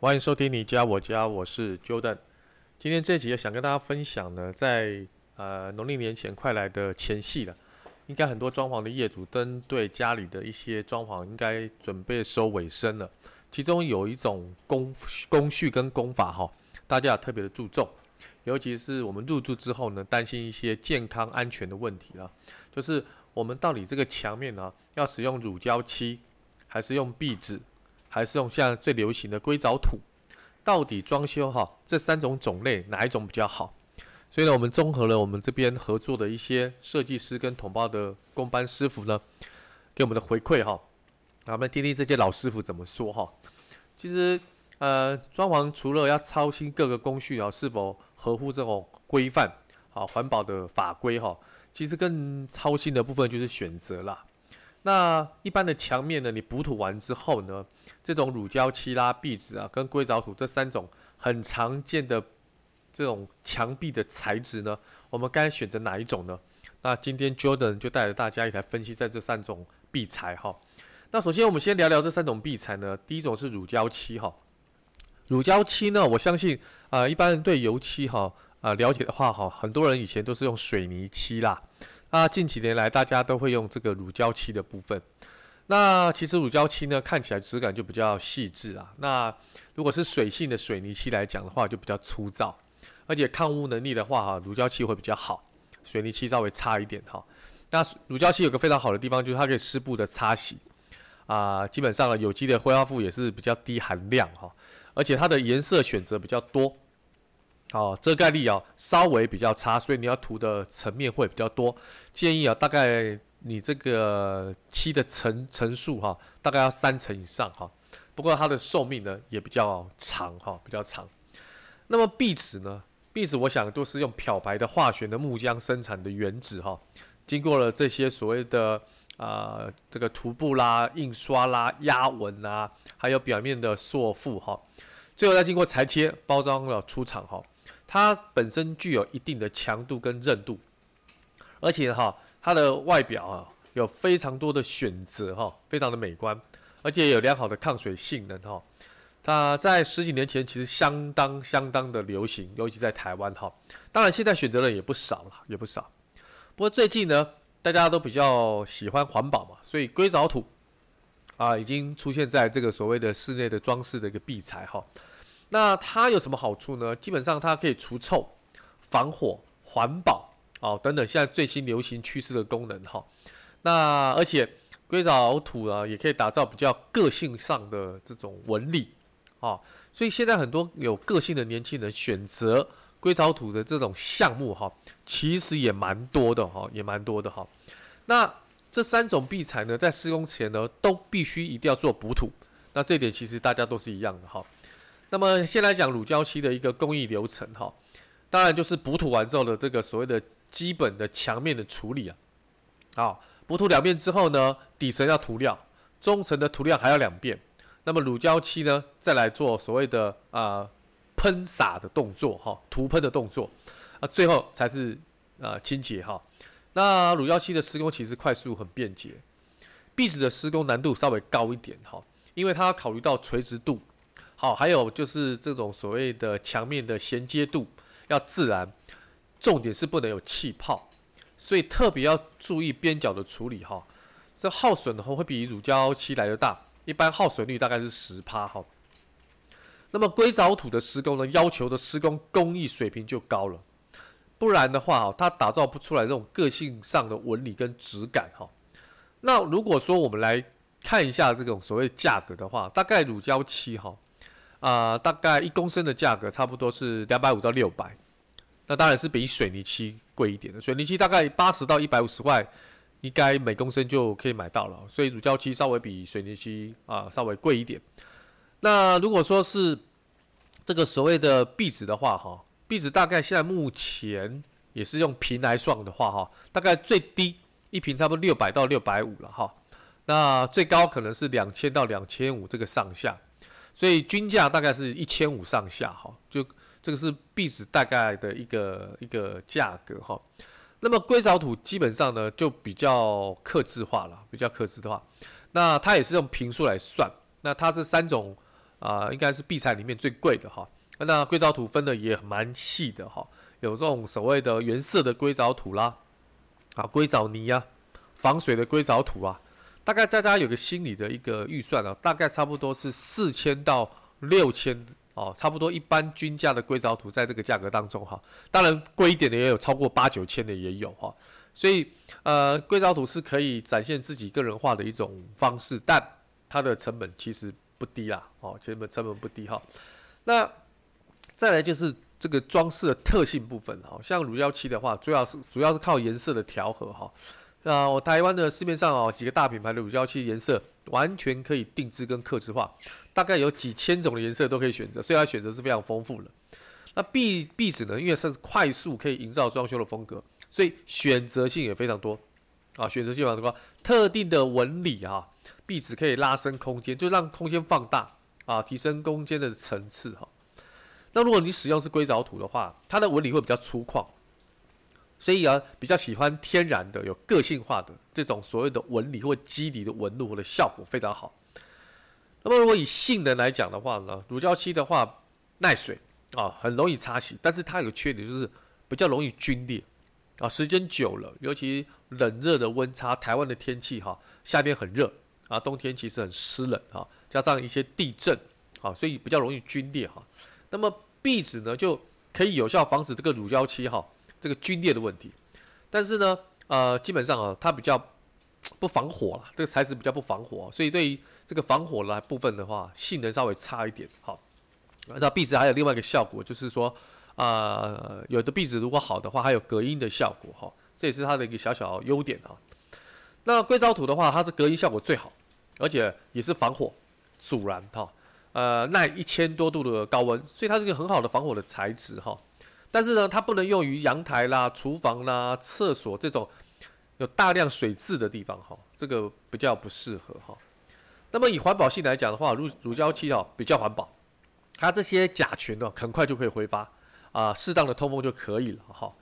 欢迎收听你家我家，我是 Jordan。今天这集也想跟大家分享呢，在呃农历年前快来的前夕了，应该很多装潢的业主针对家里的一些装潢，应该准备收尾声了。其中有一种工工序跟工法哈，大家要特别的注重，尤其是我们入住之后呢，担心一些健康安全的问题了，就是我们到底这个墙面呢，要使用乳胶漆还是用壁纸？还是用现在最流行的硅藻土，到底装修哈这三种种类哪一种比较好？所以呢，我们综合了我们这边合作的一些设计师跟统包的工班师傅呢，给我们的回馈哈，那我们听听这些老师傅怎么说哈。其实呃，装潢除了要操心各个工序啊是否合乎这种规范啊环保的法规哈，其实更操心的部分就是选择啦。那一般的墙面呢，你补土完之后呢，这种乳胶漆啦、壁纸啊，跟硅藻土这三种很常见的这种墙壁的材质呢，我们该选择哪一种呢？那今天 Jordan 就带着大家一起来分析在这三种壁材哈。那首先我们先聊聊这三种壁材呢，第一种是乳胶漆哈。乳胶漆呢，我相信啊、一般人对油漆哈啊、了解的话哈，很多人以前都是用水泥漆啦。那近几年来，大家都会用这个乳胶漆的部分。那其实乳胶漆呢，看起来质感就比较细致啊。那如果是水性的水泥漆来讲的话，就比较粗糙，而且抗污能力的话，哈，乳胶漆会比较好，水泥漆稍微差一点哈。那乳胶漆有个非常好的地方，就是它可以湿布的擦洗啊。基本上呢，有机的挥发物也是比较低含量哈，而且它的颜色选择比较多。哦，遮盖力啊稍微比较差，所以你要涂的层面会比较多。建议啊，大概你这个漆的层层数哈，大概要三层以上哈。不过它的寿命呢也比较长哈，比较长。那么壁纸呢？壁纸我想都是用漂白的化学的木浆生产的原纸哈，经过了这些所谓的啊、这个涂布啦、印刷啦、压纹啦，还有表面的塑覆哈，最后再经过裁切、包装了出厂哈。它本身具有一定的强度跟韧度，而且哈，它的外表啊有非常多的选择哈，非常的美观，而且有良好的抗水性能哈。它在十几年前其实相当相当的流行，尤其在台湾哈。当然现在选择的也不少了，也不少。不过最近呢，大家都比较喜欢环保嘛，所以硅藻土啊已经出现在这个所谓的室内的装饰的一个壁材哈。那它有什么好处呢？基本上它可以除臭、防火、环保哦等等，现在最新流行趋势的功能哈。那而且硅藻土啊，也可以打造比较个性上的这种纹理啊。所以现在很多有个性的年轻人选择硅藻土的这种项目哈，其实也蛮多的哈，也蛮多的哈。那这三种壁材呢，在施工前呢，都必须一定要做补土。那这点其实大家都是一样的哈。那么先来讲乳胶漆的一个工艺流程哈，当然就是补土完之后的这个所谓的基本的墙面的处理啊，好，补土两遍之后呢，底层要涂料，中层的涂料还要两遍，那么乳胶漆呢，再来做所谓的啊喷洒的动作哈，涂喷的动作，啊最后才是啊清洁哈。那乳胶漆的施工其实快速很便捷，壁纸的施工难度稍微高一点哈，因为它要考虑到垂直度。好，还有就是这种所谓的墙面的衔接度要自然，重点是不能有气泡，所以特别要注意边角的处理哈。这耗损的话会比乳胶漆来的大，一般耗损率大概是十趴哈。那么硅藻土的施工呢，要求的施工工艺水平就高了，不然的话哈，它打造不出来这种个性上的纹理跟质感哈。那如果说我们来看一下这种所谓价格的话，大概乳胶漆哈。啊、大概一公升的价格差不多是两百五到六百，那当然是比水泥漆贵一点的。水泥漆大概八十到一百五十块，应该每公升就可以买到了。所以乳胶漆稍微比水泥漆啊、稍微贵一点。那如果说是这个所谓的壁纸的话，哈，壁纸大概现在目前也是用坪来算的话，哈，大概最低一瓶差不多六百到六百五了，哈。那最高可能是两千到两千五这个上下，所以均价大概是一千五上下，哈，就这个是壁纸大概的一个一个价格，哈。那么硅藻土基本上呢就比较克制化了，比较克制的话，那它也是用平数来算，那它是三种啊、应该是壁材里面最贵的哈。那硅藻土分的也蛮细的哈，有这种所谓的原色的硅藻土啦，啊硅藻泥啊，防水的硅藻土啊，大概大家有个心理的一个预算啊，大概差不多是四千到六千。哦，差不多一般均价的硅藻土在这个价格当中哈，当然贵一点的也有超过八九千的也有哈，所以呃硅藻土是可以展现自己个人化的一种方式，但它的成本其实不低啦，哦，成本成本不低哈。那再来就是这个装饰的特性部分哈，像乳胶漆的话，主要是主要是靠颜色的调和哈。那我台湾的市面上哦几个大品牌的乳胶漆颜色完全可以定制跟客制化。大概有几千种的颜色都可以选择，所以它选择是非常丰富的。那壁壁纸呢，因为它是快速可以营造装修的风格，所以选择性也非常多啊，选择性非常多。特定的纹理啊，壁纸可以拉伸空间，就让空间放大啊，提升空间的层次哈。那如果你使用是硅藻土的话，它的纹理会比较粗犷，所以啊，比较喜欢天然的、有个性化的这种所谓的纹理或肌理的纹路的效果非常好。那么，如果以性能来讲的话呢，乳胶漆的话耐水啊，很容易擦洗，但是它有个缺点就是比较容易皲裂啊。时间久了，尤其冷热的温差，台湾的天气哈，夏天很热啊，冬天其实很湿冷啊，加上一些地震啊，所以比较容易皲裂哈。那么壁纸呢，就可以有效防止这个乳胶漆哈这个皲裂的问题，但是呢，呃，基本上啊，它比较。不防火了，这个材质比较不防火，所以对于这个防火的部分的话，性能稍微差一点。好，那壁纸还有另外一个效果，就是说，啊、有的壁纸如果好的话，还有隔音的效果，哈，这也是它的一个小小优点啊。那硅藻土的话，它是隔音效果最好，而且也是防火、阻燃，哈，呃，耐一千多度的高温，所以它是一个很好的防火的材质，哈。但是呢，它不能用于阳台啦、厨房啦、厕所这种。有大量水渍的地方哈，这个比较不适合哈。那么以环保性来讲的话，乳乳胶漆哦比较环保，它这些甲醛呢很快就可以挥发啊，适当的通风就可以了哈。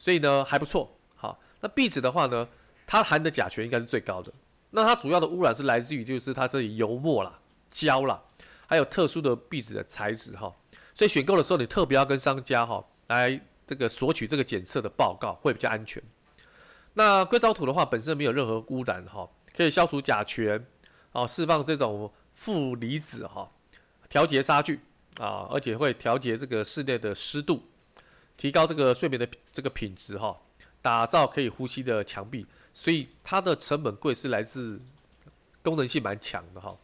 所以呢还不错。好，那壁纸的话呢，它含的甲醛应该是最高的。那它主要的污染是来自于就是它这里油墨啦、胶啦，还有特殊的壁纸的材质哈。所以选购的时候你特别要跟商家哈来这个索取这个检测的报告，会比较安全。那硅藻土的话，本身没有任何污染哈，可以消除甲醛，啊，释放这种负离子哈，调节杀菌啊，而且会调节这个室内的湿度，提高这个睡眠的这个品质哈，打造可以呼吸的墙壁，所以它的成本贵是来自功能性蛮强的哈。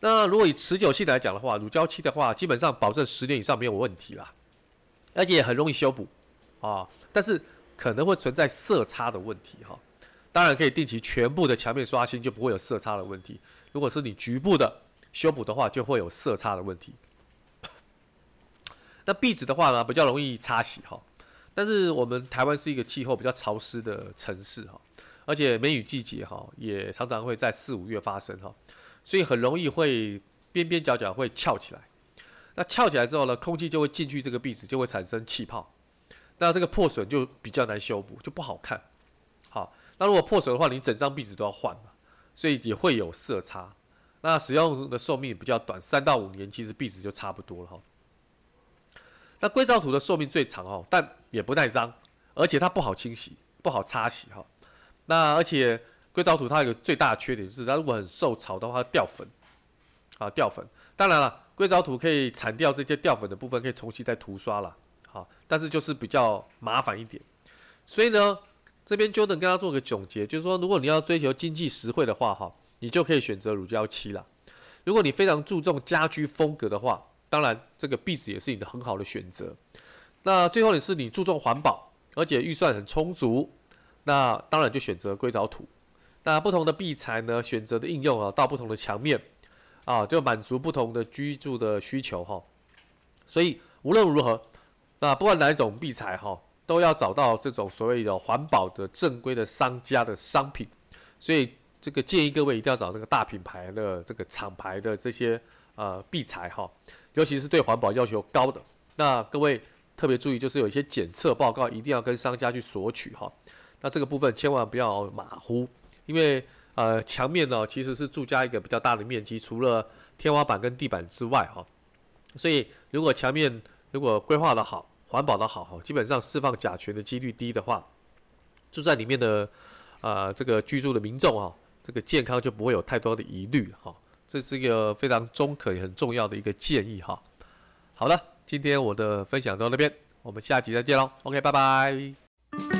那如果以持久性来讲的话，乳胶漆的话，基本上保证十年以上没有问题啦，而且也很容易修补啊，但是。可能会存在色差的问题哈，当然可以定期全部的墙面刷新，就不会有色差的问题。如果是你局部的修补的话，就会有色差的问题。那壁纸的话呢，比较容易擦洗哈，但是我们台湾是一个气候比较潮湿的城市哈，而且梅雨季节哈也常常会在四五月发生哈，所以很容易会边边角角会翘起来。那翘起来之后呢，空气就会进去这个壁纸，就会产生气泡。那这个破损就比较难修补，就不好看。好，那如果破损的话，你整张壁纸都要换嘛，所以也会有色差。那使用的寿命比较短，三到五年，其实壁纸就差不多了哈。那硅藻土的寿命最长哦，但也不耐脏，而且它不好清洗，不好擦洗哈。那而且硅藻土它有个最大的缺点，就是它如果很受潮的话，掉粉啊，掉粉。当然了，硅藻土可以铲掉这些掉粉的部分，可以重新再涂刷了。好，但是就是比较麻烦一点，所以呢，这边 Jordan 跟他做个总结，就是说，如果你要追求经济实惠的话，哈，你就可以选择乳胶漆啦。如果你非常注重家居风格的话，当然这个壁纸也是你的很好的选择。那最后你是你注重环保，而且预算很充足，那当然就选择硅藻土。那不同的壁材呢，选择的应用啊，到不同的墙面啊，就满足不同的居住的需求哈。所以无论如何，那不管哪一种壁材哈，都要找到这种所谓的环保的正规的商家的商品。所以这个建议各位一定要找那个大品牌的这个厂牌的这些呃壁材哈，尤其是对环保要求高的。那各位特别注意，就是有一些检测报告一定要跟商家去索取哈。那这个部分千万不要马虎，因为。呃，墙面呢其实是住家一个比较大的面积，除了天花板跟地板之外，哈，所以如果墙面如果规划的好，环保的好，哈，基本上释放甲醛的几率低的话，住在里面的呃这个居住的民众啊，这个健康就不会有太多的疑虑，哈，这是一个非常中肯也很重要的一个建议，哈。好了，今天我的分享到那边，我们下集再见喽，OK，拜拜。